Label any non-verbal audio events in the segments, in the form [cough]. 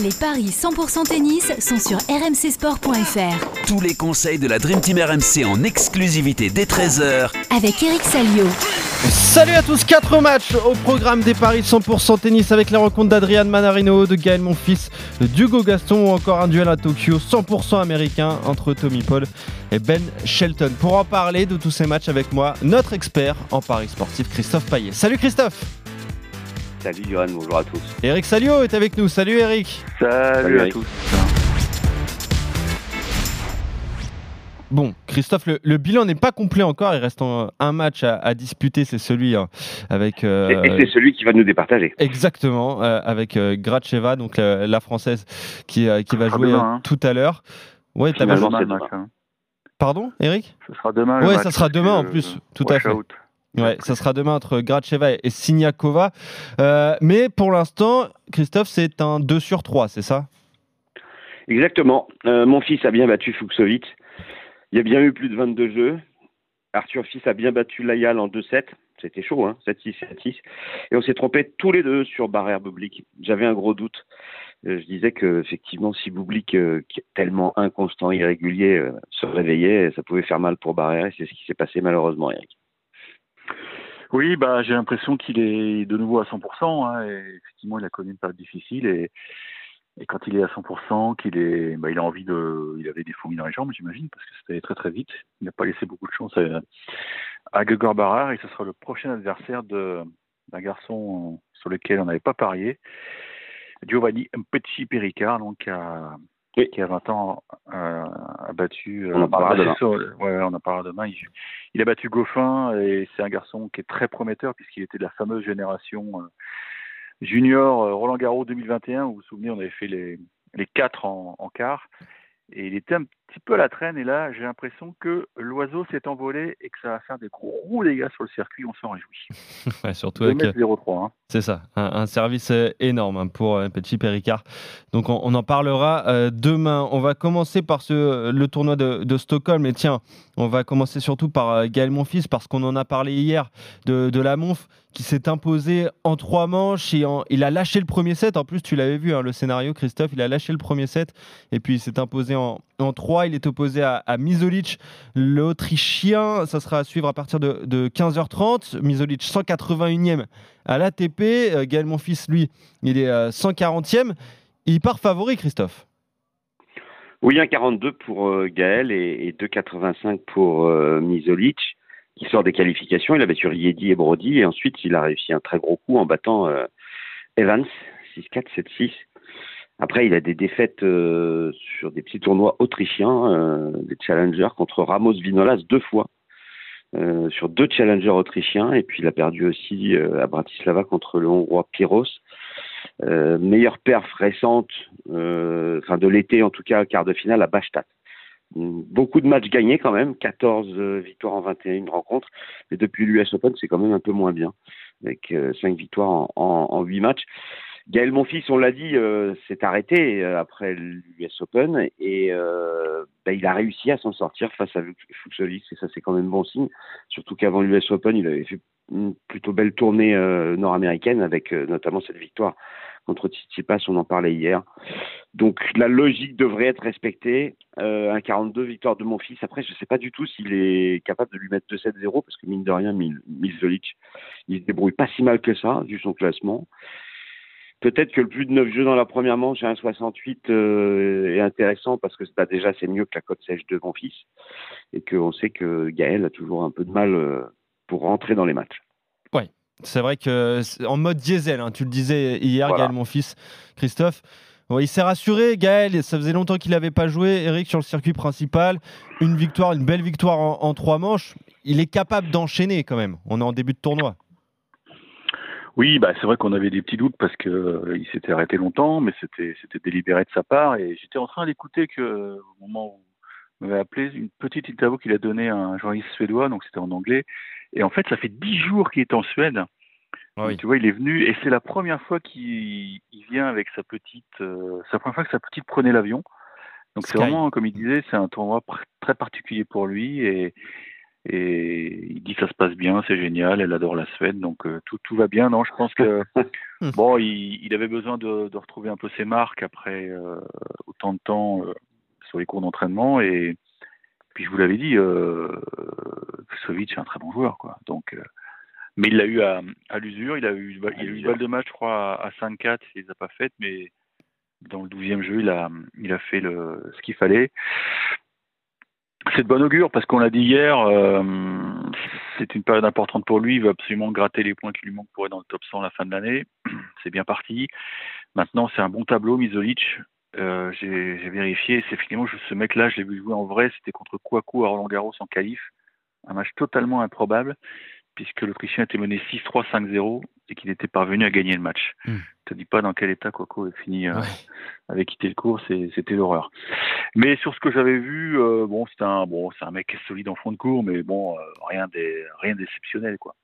Les paris 100% tennis sont sur rmcsport.fr. Tous les conseils de la Dream Team RMC en exclusivité dès 13h Avec Eric Salio. Salut à tous, 4 matchs au programme des paris 100% tennis avec les rencontres d'Adrian Manarino, de Gaël Monfils, de Hugo Gaston ou encore un duel à Tokyo 100% américain entre Tommy Paul et Ben Shelton. Pour en parler de tous ces matchs avec moi, notre expert en paris sportif Christophe Payet. Salut Christophe Salut Johan, bonjour à tous. Eric Salio est avec nous. Salut Eric. Salut, à tous. Bon, Christophe, le, bilan n'est pas complet encore. Il reste un, match à, disputer, c'est celui hein, avec. Euh, et, c'est celui qui va nous départager. Exactement, euh, avec euh, Gracheva, donc la française qui, qui va jouer hein. tout à l'heure. Ouais, t'as bien hein. Pardon, Eric? Ce sera demain. Ouais, ça sera demain en plus, tout à fait. Ouais, ça sera demain entre Gracheva et Siniakova. Euh, mais pour l'instant, Christophe, c'est un 2 sur 3, c'est ça? Exactement. Euh, mon fils a bien battu Fuxovic. Il y a bien eu plus de 22 jeux. Arthur Fils a bien battu Layal en 2-7. C'était chaud, hein 7-6, 7-6. Et on s'est trompé tous les deux sur Barrère Bublik. J'avais un gros doute. Euh, je disais que effectivement, si Bublik, qui est tellement inconstant, irrégulier, se réveillait, ça pouvait faire mal pour Barrère. Et c'est ce qui s'est passé malheureusement, Eric. Oui, bah, j'ai l'impression qu'il est de nouveau à 100%. Hein, et effectivement, il a connu une période difficile. Et, et quand il est à 100%, qu'il est, bah, il a envie de. Il avait des fourmis dans les jambes, j'imagine, parce que c'était très très vite. Il n'a pas laissé beaucoup de chance à, à Gregor. Et ce sera le prochain adversaire d'un garçon sur lequel on n'avait pas parié. Giovanni Petit Péricard, donc à, qui a 20 ans euh, a battu. On en parlera demain. ouais, on en parlera demain. Il, a battu Goffin et c'est un garçon qui est très prometteur puisqu'il était de la fameuse génération euh, junior euh, Roland Garros 2021 où vous vous souvenez on avait fait les les quatre en, en quart et il était un petit peu à la traîne. Et là, j'ai l'impression que l'oiseau s'est envolé et que ça va faire des gros dégâts sur le circuit. On s'en réjouit. [laughs] ouais, surtout avec. 0,3. Hein. C'est ça, un, service euh, énorme hein, pour un euh, petit Péricard. Donc, on, en parlera euh, demain. On va commencer par ce, le tournoi de, de, Stockholm. Et tiens, on va commencer surtout par Gaël Monfils parce qu'on en a parlé hier de, de la Monf qui s'est imposé en trois manches et il a lâché le premier set. En plus, tu l'avais vu, hein, le scénario, Christophe, il a lâché le premier set et puis il s'est imposé en, en trois. Il est opposé à, à Misolic, l'Autrichien. Ça sera à suivre à partir de, 15h30. Misolic 181e à l'ATP. Euh, Gaël Monfils, lui, il est 140e. Euh, il part favori, Christophe? Oui, 1,42 pour euh, Gaël et, 2,85 pour Misolic, qui sort des qualifications. Il a battu Riedi et Brody, et ensuite il a réussi un très gros coup en battant Evans, 6-4, 7-6. Après, il a des défaites euh, sur des petits tournois autrichiens, euh, des challengers contre Ramos Vinolas deux fois, euh, sur deux challengers autrichiens, et puis il a perdu aussi à Bratislava contre le Hongrois Piros. meilleure perf récente, enfin de l'été en tout cas, quart de finale à Bastad. Beaucoup de matchs gagnés quand même, 14 victoires en 21 rencontres, mais depuis l'US Open c'est quand même un peu moins bien, avec 5 victoires en, en, en 8 matchs. Gaël Monfils, on l'a dit, euh, s'est arrêté euh, après l'US Open et euh, bah, il a réussi à s'en sortir face à Fuxovic et ça c'est quand même bon signe. Surtout qu'avant l'US Open, il avait fait une plutôt belle tournée nord-américaine avec notamment cette victoire contre Tsitsipas, on en parlait hier. Donc la logique devrait être respectée. un 42 victoire de mon fils. Après, je ne sais pas du tout s'il est capable de lui mettre 2-7-0 parce que mine de rien, Milzovic, il se débrouille pas si mal que ça vu son classement. Peut-être que le plus de 9 jeux dans la première manche à 1,68 euh, est intéressant parce que bah, déjà c'est mieux que la cote sèche de mon fils et qu'on sait que Gaël a toujours un peu de mal euh, pour rentrer dans les matchs. Oui, c'est vrai que en mode diesel, hein, tu le disais hier, Gaël, mon fils, Christophe. il s'est rassuré, Gaël. Ça faisait longtemps qu'il n'avait pas joué. Eric sur le circuit principal, une victoire, une belle victoire en, en trois manches. Il est capable d'enchaîner quand même. On est en début de tournoi. Oui, bah c'est vrai qu'on avait des petits doutes parce que euh, il s'était arrêté longtemps, mais c'était c'était délibéré de sa part. Et j'étais en train d'écouter que au moment où vous m'avez appelé une petite interview qu'il a donnée à un journaliste suédois, donc c'était en anglais. Et en fait, ça fait dix jours qu'il est en Suède. Ah tu vois, il est venu et c'est la première fois qu'il vient avec sa petite, euh, c'est la première fois que sa petite prenait l'avion. Donc c'est vraiment, comme il disait, c'est un tournoi très particulier pour lui et Et il dit ça se passe bien, c'est génial, elle adore la Suède, donc euh, tout, tout va bien. Non, je pense que [laughs] bon, il, il, avait besoin de, de, retrouver un peu ses marques après euh, autant de temps euh, sur les cours d'entraînement. Et puis je vous l'avais dit, euh, Sovic est un très bon joueur, quoi. Donc, mais il l'a eu à, à l'usure, il a eu, il a eu une balle de match, je crois, à, à 5-4, il les a pas faites, mais dans le 12e jeu, il a, il a fait le, ce qu'il fallait. C'est de bon augure parce qu'on l'a dit hier, euh, c'est une période importante pour lui. Il veut absolument gratter les points qui lui manquent pour être dans le top 100 à la fin de l'année. [clears throat] C'est bien parti. Maintenant, c'est un bon tableau, Misolic. Euh, j'ai vérifié. C'est finalement ce mec-là, je l'ai vu jouer en vrai. C'était contre Kouakou à Roland Garros en qualif. Un match totalement improbable puisque l'Autrichien était mené 6-3, 5-0 et qu'il était parvenu à gagner le match. Je te dis pas dans quel état Coco est fini, euh, ouais. avait quitté le cours, c'était l'horreur. Mais sur ce que j'avais vu, euh, bon, c'est un bon, un mec solide en fond de cours, mais bon, euh, rien d'exceptionnel quoi.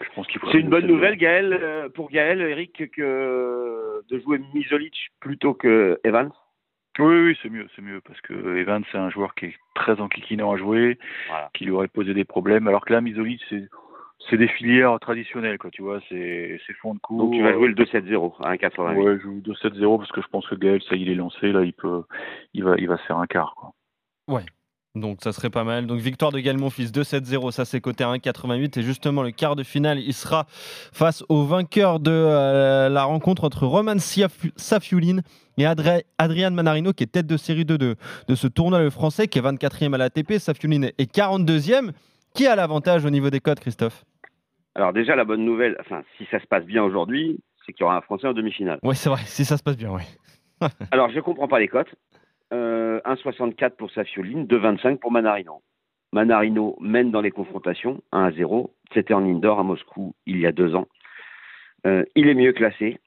Je pense qu'il C'est une bonne nouvelle, Gaël, euh, pour Gaël, Eric, que de jouer Misolic plutôt que Evans. Oui, oui, c'est mieux, c'est mieux parce que Evans c'est un joueur qui est très enquiquinant à jouer, voilà. qui lui aurait posé des problèmes, alors que là, Misolic c'est c'est des filières traditionnelles, quoi, tu vois, c'est fond de cours. Donc tu vas jouer le 2-7-0 à 1,88. Ouais, je joue 2-7-0 parce que je pense que Gaël, ça il est lancé, là, il peut, il va, il va se faire un quart, quoi. Ouais. Donc ça serait pas mal. Donc victoire de Gaël Monfils 2-7-0, ça c'est côté 1,88 et justement le quart de finale, il sera face au vainqueur de euh, la rencontre entre Roman Safiulin et Adri Adrian Manarino qui est tête de série 2 de, de ce tournoi le français qui est 24e à l'ATP, Safiulin est 42e. Qui a l'avantage au niveau des codes, Christophe? Alors déjà la bonne nouvelle, enfin si ça se passe bien aujourd'hui, c'est qu'il y aura un français en demi-finale. Oui, c'est vrai, si ça se passe bien, oui. [laughs] Alors je comprends pas les cotes euh, 1,64 pour Safioline, 2,25 pour Manarino. Manarino mène dans les confrontations, 1 à 0. C'était en indoor à Moscou il y a deux ans. Euh, il est mieux classé.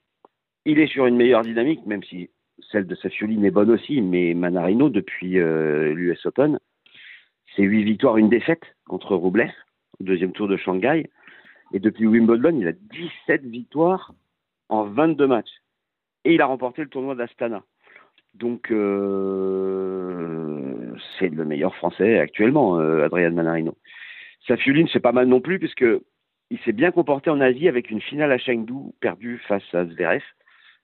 Il est sur une meilleure dynamique, même si celle de Safioline est bonne aussi. Mais Manarino, depuis euh, l'US Open, c'est 8 victoires, une défaite contre Roublev, au deuxième tour de Shanghai. Et depuis Wimbledon, il a 17 victoires en 22 matchs. Et il a remporté le tournoi d'Astana. Donc, euh, c'est le meilleur français actuellement, euh, Adrian Manarino. Safiuline, c'est pas mal non plus, puisque il s'est bien comporté en Asie avec une finale à Chengdu perdue face à Zverev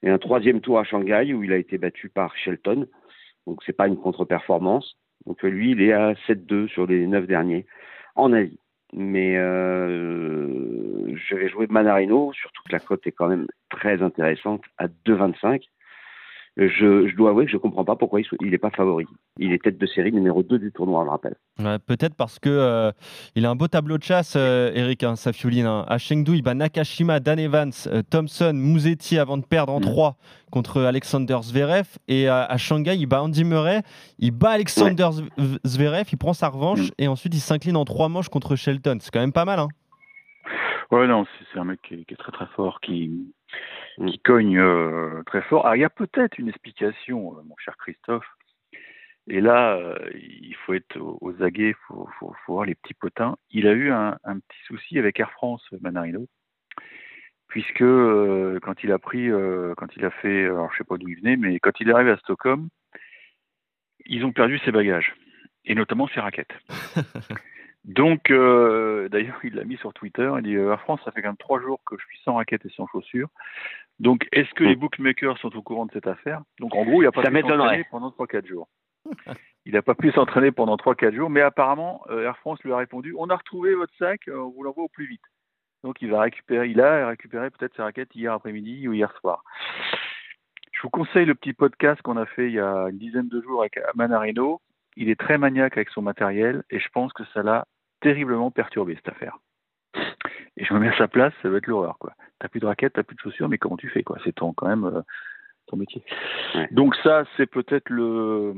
et un troisième tour à Shanghai où il a été battu par Shelton. Donc, c'est pas une contre-performance. Donc, lui, il est à 7-2 sur les 9 derniers en Asie. Mais euh, je vais jouer Manarino, surtout que la cote est quand même très intéressante à 2,25 je, je, dois avouer que je ne comprends pas pourquoi il n'est pas favori. Il est tête de série numéro 2 du tournoi, on le rappelle. Ouais, Peut-être parce que euh, il a un beau tableau de chasse, euh, Eric, hein, Safioline. Hein. À Chengdu, il bat Nakashima, Dan Evans, euh, Thompson, Mouzetti avant de perdre en mmh. 3 contre Alexander Zverev. Et à, à, Shanghai, il bat Andy Murray, il bat Alexander ouais. Zverev, il prend sa revanche mmh. et ensuite il s'incline en 3 manches contre Shelton. C'est quand même pas mal. Hein. Ouais, non, c'est un mec qui est, qui est, très très fort, qui, qui cogne euh, très fort. Alors, il y a peut-être une explication, euh, mon cher Christophe. Et là, euh, il faut être aux, aguets, il faut, voir les petits potins. Il a eu un, petit souci avec Air France, Manarino, puisque quand il a pris, quand il a fait, alors je sais pas d'où il venait, mais quand il est arrivé à Stockholm, ils ont perdu ses bagages, et notamment ses raquettes. [laughs] Donc, euh, d'ailleurs, il l'a mis sur Twitter. Il dit Air France, ça fait quand même trois jours que je suis sans raquette et sans chaussures. Donc, est-ce que les bookmakers sont au courant de cette affaire? Donc, en gros, il n'a [laughs] pas pu s'entraîner pendant 3-4 jours. Il n'a pas pu s'entraîner pendant 3-4 jours, mais apparemment, euh, Air France lui a répondu On a retrouvé votre sac, on vous l'envoie au plus vite. Donc, il va récupérer, il a récupéré peut-être ses raquettes hier après-midi ou hier soir. Je vous conseille le petit podcast qu'on a fait il y a une dizaine de jours avec Manarino il est très maniaque avec son matériel et je pense que ça l'a terriblement perturbé cette affaire. Et je me mets à sa place, ça va être l'horreur quoi. T'as plus de raquettes, t'as plus de chaussures, mais comment tu fais quoi? C'est ton quand même euh, ton métier. Ouais. Donc ça c'est peut-être le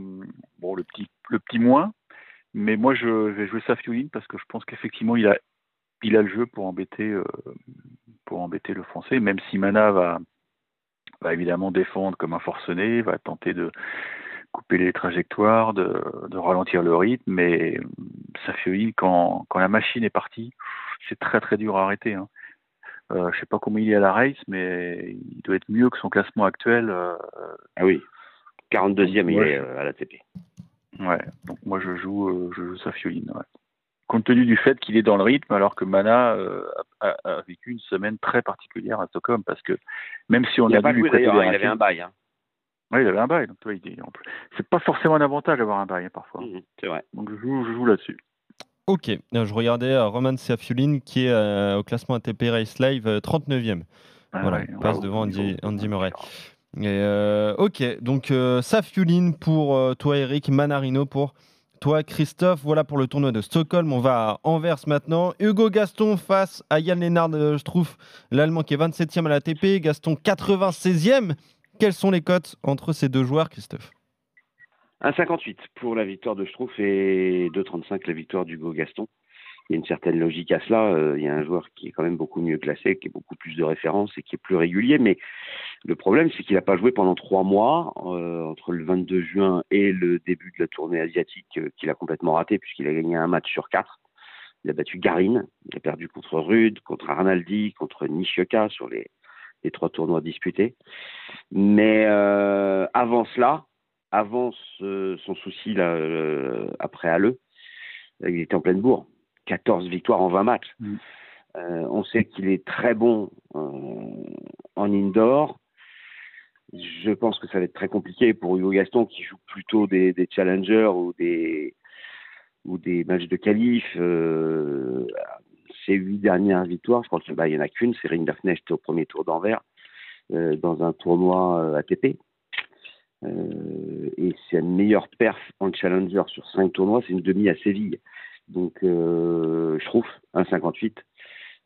bon le petit le petit moins, mais moi je vais jouer Safiuline parce que je pense qu'effectivement il a il a le jeu pour embêter euh, pour embêter le français, même si Mana va va évidemment défendre comme un forcené, va tenter de couper les trajectoires, de, de, ralentir le rythme, mais ça fait quand, quand la machine est partie, c'est très très dur à arrêter. Hein. Euh, je sais pas comment il est à la race, mais il doit être mieux que son classement actuel. Euh, ah oui, 42e il est euh, à l'ATP. Ouais, donc moi je joue, euh, je joue Safioline. Ouais. compte tenu du fait qu'il est dans le rythme, alors que Mana euh, a, a vécu une semaine très particulière à Stockholm, parce que même si on il a, a pas dû lui joué prêter d'ailleurs, des il avait un bail. Hein. Ouais, il avait un bail. Donc, tu vois, il est- en plus- c'est pas forcément un avantage d'avoir un bail hein, parfois. Mhm, C'est vrai. Donc je joue, je joue là-dessus. Ok, Euh, je regardais euh, Roman Safulin qui est euh, au classement ATP Race Live euh, 39e. Ah Voilà, ouais, il passe ouais, devant Andy- Murray. Et euh, ok, donc euh, Safulin pour euh, toi Eric, Manarino pour toi Christophe. Voilà pour le tournoi de Stockholm. On va à Anvers maintenant. Hugo Gaston face à Yann Lennard, euh, je trouve l'Allemand qui est 27e à l'ATP, Gaston 96e. Quelles sont les cotes entre ces deux joueurs, Christophe 1,58 pour la victoire de Schtroumpf et 2,35 la victoire d'Hugo Gaston. Il y a une certaine logique à cela. Euh, il y a un joueur qui est quand même beaucoup mieux classé, qui a beaucoup plus de références et qui est plus régulier. Mais le problème, c'est qu'il n'a pas joué pendant trois mois, euh, entre le 22 juin et le début de la tournée asiatique, euh, qu'il a complètement raté, puisqu'il a gagné un match sur quatre. Il a battu Garin, il a perdu contre Rude, contre Arnaldi, contre Nishioka sur les, les trois tournois disputés. Mais euh, avant cela, avant ce- son souci là, euh, après Halle, il était en pleine bourre. 14 victoires en 20 matchs. Mm. Euh, on sait qu'il est très bon en indoor. Je pense que ça va être très compliqué pour Hugo Gaston qui joue plutôt des, des challengers ou des ou des matchs de qualif. Euh, ses huit dernières victoires, je crois qu'il bah, il y en a qu'une, c'est Rinderknecht au premier tour d'Anvers euh, dans un tournoi euh, ATP. Euh, et c'est une meilleure perf en challenger sur cinq tournois, c'est une demi à Séville. Donc, je trouve 1,58.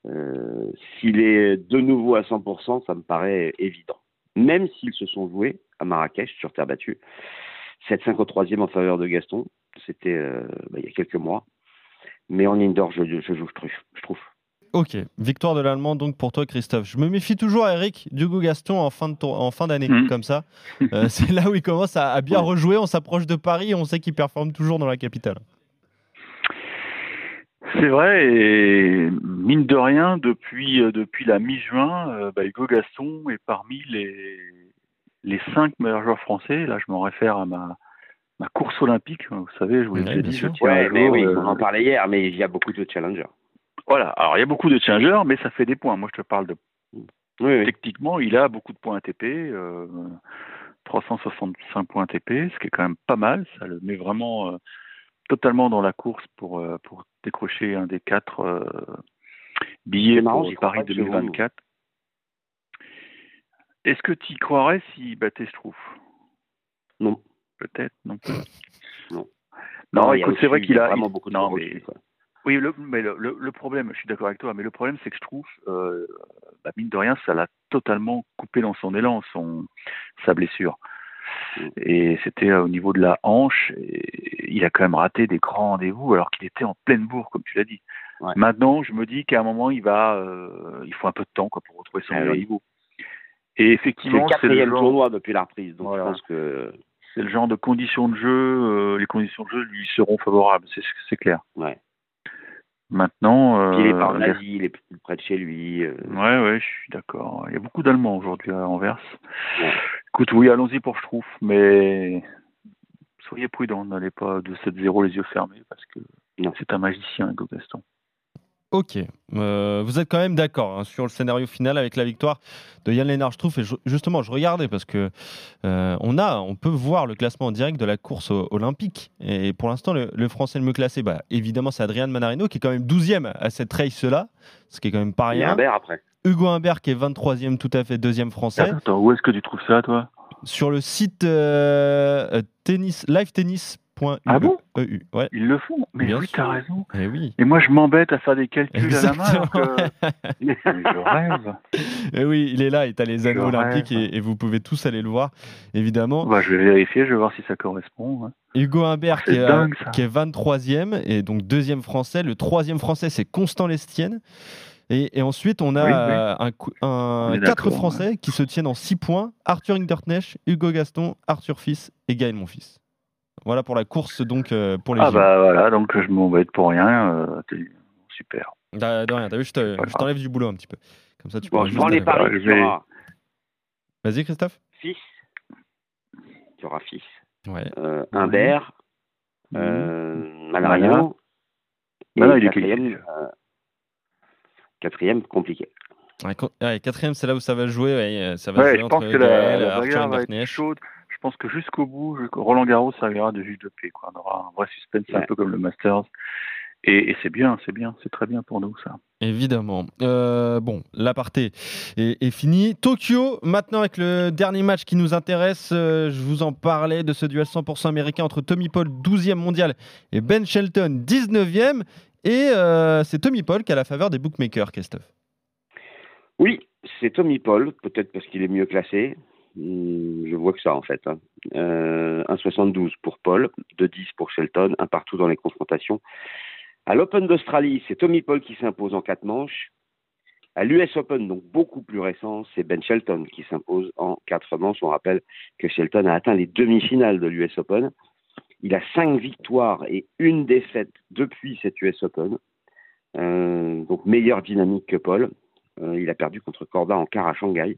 Euh, S'il est de nouveau à 100%, ça me paraît évident. Même s'ils se sont joués à Marrakech sur terre battue. 7-5 au troisième en faveur de Gaston. C'était bah, il y a quelques mois. Mais en indoor, je, je joue, je trouve. Je trouve. Ok, victoire de l'Allemand donc pour toi Christophe. Je me méfie toujours Eric d'Hugo Gaston en fin de tour- en fin d'année Mhm. comme ça. Euh, [laughs] c'est là où il commence à, à bien Ouais. rejouer. On s'approche de Paris, on sait qu'il performe toujours dans la capitale. C'est vrai, et mine de rien, depuis, euh, depuis la mi-juin, euh, bah, Hugo Gaston est parmi les, les cinq meilleurs joueurs français. Là, je m'en réfère à ma, ma course olympique. Vous savez, je vous l'ai déjà dit, je tiens Ouais, mais oui, euh, on en parlait hier, mais il y a beaucoup de challengers. Voilà, alors il y a beaucoup de challengers, mais ça fait des points. Moi, je te parle de Oui, oui. techniquement, il a beaucoup de points ATP, euh, 365 points ATP, ce qui est quand même pas mal. Ça le met vraiment euh, totalement dans la course pour, euh, pour décrocher un des quatre euh, billets marrant, pour Paris pas chez vous. 2024. Est-ce que tu y croirais s'il battait Schtroumpf Non. Peut-être, non plus. Non. Écoute, c'est vrai qu'il a. vraiment beaucoup de non, mais- quoi. Oui, le, mais le, le- le problème, je suis d'accord avec toi, mais le problème, c'est que je trouve, euh, bah, mine de rien, ça l'a totalement coupé dans son élan, son, sa blessure. Mm. Et c'était euh, au niveau de la hanche, et il a quand même raté des grands rendez-vous alors qu'il était en pleine bourre, comme tu l'as dit. Ouais. Maintenant, je me dis qu'à un moment, il va, euh, il faut un peu de temps quoi, pour retrouver son Ah meilleur oui. niveau. Et effectivement, c'est le, quatrième tournoi depuis la reprise, donc Voilà. je pense que c'est le genre de conditions de jeu, euh, les conditions de jeu lui seront favorables, c'est clair. ouais. Maintenant, euh, il est Gaston- Asie, il est plus près de chez lui. euh, Ouais, ouais, je suis d'accord. Il y a beaucoup d'Allemands aujourd'hui à Anvers. Ouais. Écoute, oui, allons-y pour Schtroumpf, mais soyez prudents, n'allez pas de 7-0 les yeux fermés parce que c'est un magicien, Hugo Gaston. Ok, Euh, vous êtes quand même d'accord hein, sur le scénario final avec la victoire de Yann Lennard, je trouve. Et je- justement, je regardais parce que euh, on a, on peut voir le classement en direct de la course olympique. Et pour l'instant, le, le Français le mieux classé, bah, évidemment, c'est Adrien Manarino qui est quand même 12e à cette race-là, ce qui est quand même pas rien. Humbert après. Hugo Humbert qui est 23e, tout à fait deuxième français. Attends, où est-ce que tu trouves ça, toi? Sur le site euh, euh, tennis, livetennis.eu. Ah bon ouais. Ils le font Mais Bien oui, t'as raison. Eh oui. Et moi, je m'embête à faire des calculs à la main. que- Mais je rêve. Eh oui, il est là, il est à les anneaux olympiques et, et vous pouvez tous aller le voir, évidemment. Bah, je vais vérifier, je vais voir si ça correspond. hein. Hugo Humbert qui est, dingue, ça. qui est 23e et donc deuxième français. Le troisième français, c'est Constant Lestienne. Et, et ensuite, on a Oui, oui. un, cou- un On est quatre d'accord, français qui se tiennent en 6 points Arthur Hinderknecht, Hugo Gaston, Arthur Fils et Gaël Monfils. Voilà pour la course donc euh, pour les Ah bah voilà, donc je m'embête pour rien. euh, t'es- super. De de rien, t'as vu, je te- pas je t'enlève du boulot un petit peu. Comme ça, tu Bon, pourras je prends les paris. y vais- Vas-y, Christophe. fils. Il y aura fils. Ouais. Euh, Humbert. Euh, Manarino. Et Non, non, il est quatrième, euh, quatrième, compliqué. Ouais, co- ouais, quatrième, c'est là où ça va jouer. ouais, euh, ça va Ouais, jouer je entre pense que la, Gaël, la Arthur va être chaude. Je pense que jusqu'au bout, Roland Garros servira de juge de paix. Quoi. On aura un vrai suspense, un Ouais. peu comme le Masters. Et, et c'est bien, c'est bien, c'est très bien pour nous ça. Évidemment. Euh, bon, l'aparté est, est fini. Tokyo, maintenant avec le dernier match qui nous intéresse, euh, je vous en parlais de ce duel 100% américain entre Tommy Paul, 12e mondial, et Ben Shelton, 19e. Et euh, c'est Tommy Paul qui a la faveur des bookmakers, Christophe. Oui, c'est Tommy Paul, peut-être parce qu'il est mieux classé. Hmm, Je vois que ça en fait. hein. Euh, 1,72 pour Paul, 2,10 pour Shelton, un partout dans les confrontations. À l'Open d'Australie, c'est Tommy Paul qui s'impose en quatre manches. À l'US Open, donc beaucoup plus récent, c'est Ben Shelton qui s'impose en quatre manches. On rappelle que Shelton a atteint les demi-finales de l'US Open. Il a cinq victoires et une défaite depuis cette US Open. Euh, donc meilleure dynamique que Paul. Euh, il a perdu contre Corda en quart à Shanghai.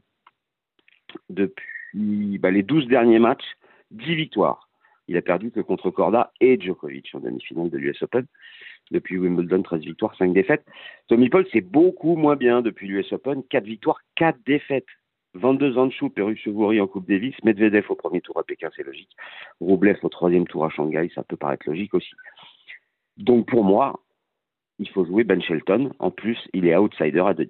Depuis bah, les 12 derniers matchs, 10 victoires. Il a perdu que contre Corda et Djokovic en demi-finale de l'US Open. Depuis Wimbledon, 13 victoires, 5 défaites. Tommy Paul, c'est beaucoup moins bien depuis l'US Open. 4 victoires, 4 défaites. 22 ans de chou, Chevoury en Coupe Davis, Medvedev au premier tour à Pékin, c'est logique. Roublev au troisième tour à Shanghai, ça peut paraître logique aussi. Donc pour moi, il faut jouer Ben Shelton. En plus, il est outsider à 2-10.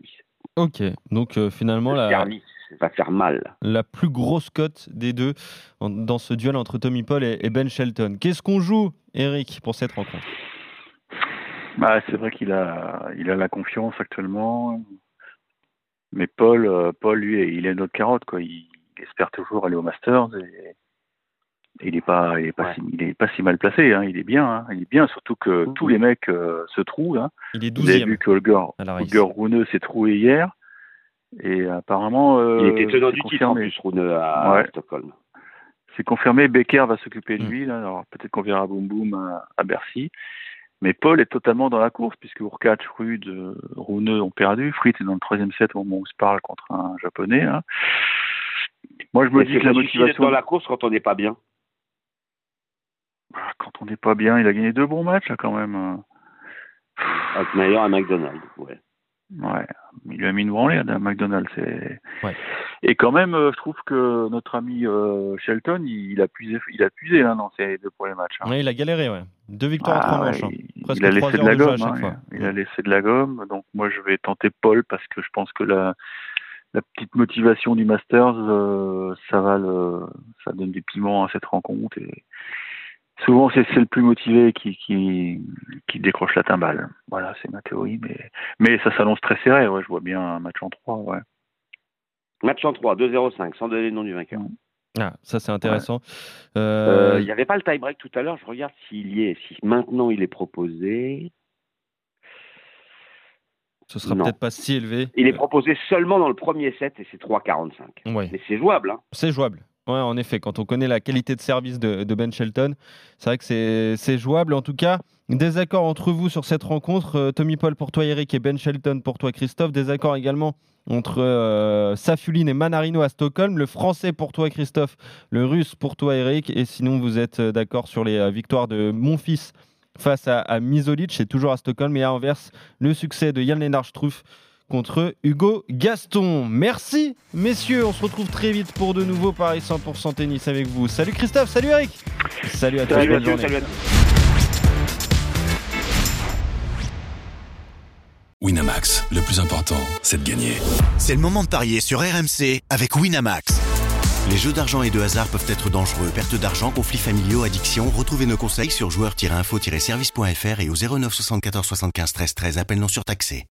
Ok, donc euh, finalement, Le la, service va faire mal. la plus grosse cote des deux dans ce duel entre Tommy Paul et, Ben Shelton. Qu'est-ce qu'on joue, Eric, pour cette rencontre? Bah, c'est vrai qu'il a, il a la confiance actuellement. Mais Paul, euh, Paul lui, il est notre carotte. Quoi. Il, il espère toujours aller au Masters. Et, et il n'est pas, il est pas, Ouais. si, il est pas si mal placé. Hein. Il est bien. hein. Il est bien, surtout que tous les mecs euh, se trouvent. Hein. Il est Vous avez 12e. vu que Holger. Holger Rune s'est troué hier. Et apparemment, euh, Il était tenant du titre en plus, Rune, à Ouais. Stockholm. C'est confirmé, Becker va s'occuper de Mm. lui. Là. Alors peut-être qu'on verra Boum Boum à, à Bercy. Mais Paul est totalement dans la course, puisque Urkach, Rude, euh, Rune ont perdu. Fritz est dans le troisième set au moment où on se parle contre un japonais. hein. Moi, je me Mais dis que la motivation. dans la course quand on n'est pas bien. Ah, Quand on n'est pas bien, il a gagné deux bons matchs, là, quand même. hein. Altmaier à McDonald's. Ouais. Ouais, il lui a mis une branlée à McDonald's. Et, Ouais. et quand même, euh, je trouve que notre ami euh, Shelton, il, il a puisé, il a puisé là, dans ces deux premiers matchs. hein. Ouais, il a galéré, ouais. Deux victoires en Ah, trois ouais, manches. hein. il, Presque il a laissé de la gomme. hein, il a laissé de la gomme. Donc moi, je vais tenter Paul parce que je pense que la, la petite motivation du Masters, euh, ça va le, ça donne du piment à cette rencontre. Et souvent, c'est le plus motivé qui, qui, qui décroche la timbale. Voilà, c'est ma théorie. Mais, mais ça s'annonce très serré. Ouais, je vois bien un match en trois. Ouais. Match en 3, 2-0-5, sans donner le nom du vainqueur. Ah, ça, c'est intéressant. Euh, Euh, Il n'y avait pas le tie-break tout à l'heure. Je regarde s'il y est. Si maintenant il est proposé. ce sera peut-être pas si élevé. Il est proposé seulement dans le premier set et c'est 3,45. Ouais. Mais c'est jouable. Hein. C'est jouable. En effet, quand on connaît la qualité de service de, Ben Shelton, c'est vrai que c'est jouable. En tout cas, désaccord entre vous sur cette rencontre. Euh, Tommy Paul pour toi, Eric, et Ben Shelton pour toi, Christophe. Désaccord également entre euh, Safuline et Manarino à Stockholm. Le français pour toi, Christophe. Le russe pour toi, Eric. Et sinon, vous êtes euh, d'accord sur les euh, victoires de mon fils face à, à Misolic. C'est toujours à Stockholm. Et à Anvers, le succès de Jan Lennart Struff contre Hugo Gaston. Merci messieurs, on se retrouve très vite pour de nouveaux Paris 100% tennis avec vous. Salut Christophe, salut Eric. Salut à tous, Salut, bonne messieurs, journée. salut à tous. Winamax, le plus important, c'est de gagner. C'est le moment de parier sur RMC avec Winamax. Les jeux d'argent et de hasard peuvent être dangereux. Perte d'argent, conflits familiaux, addiction. Retrouvez nos conseils sur joueurs-info-service.fr et au 09 74 75 13 13. Appel non surtaxé.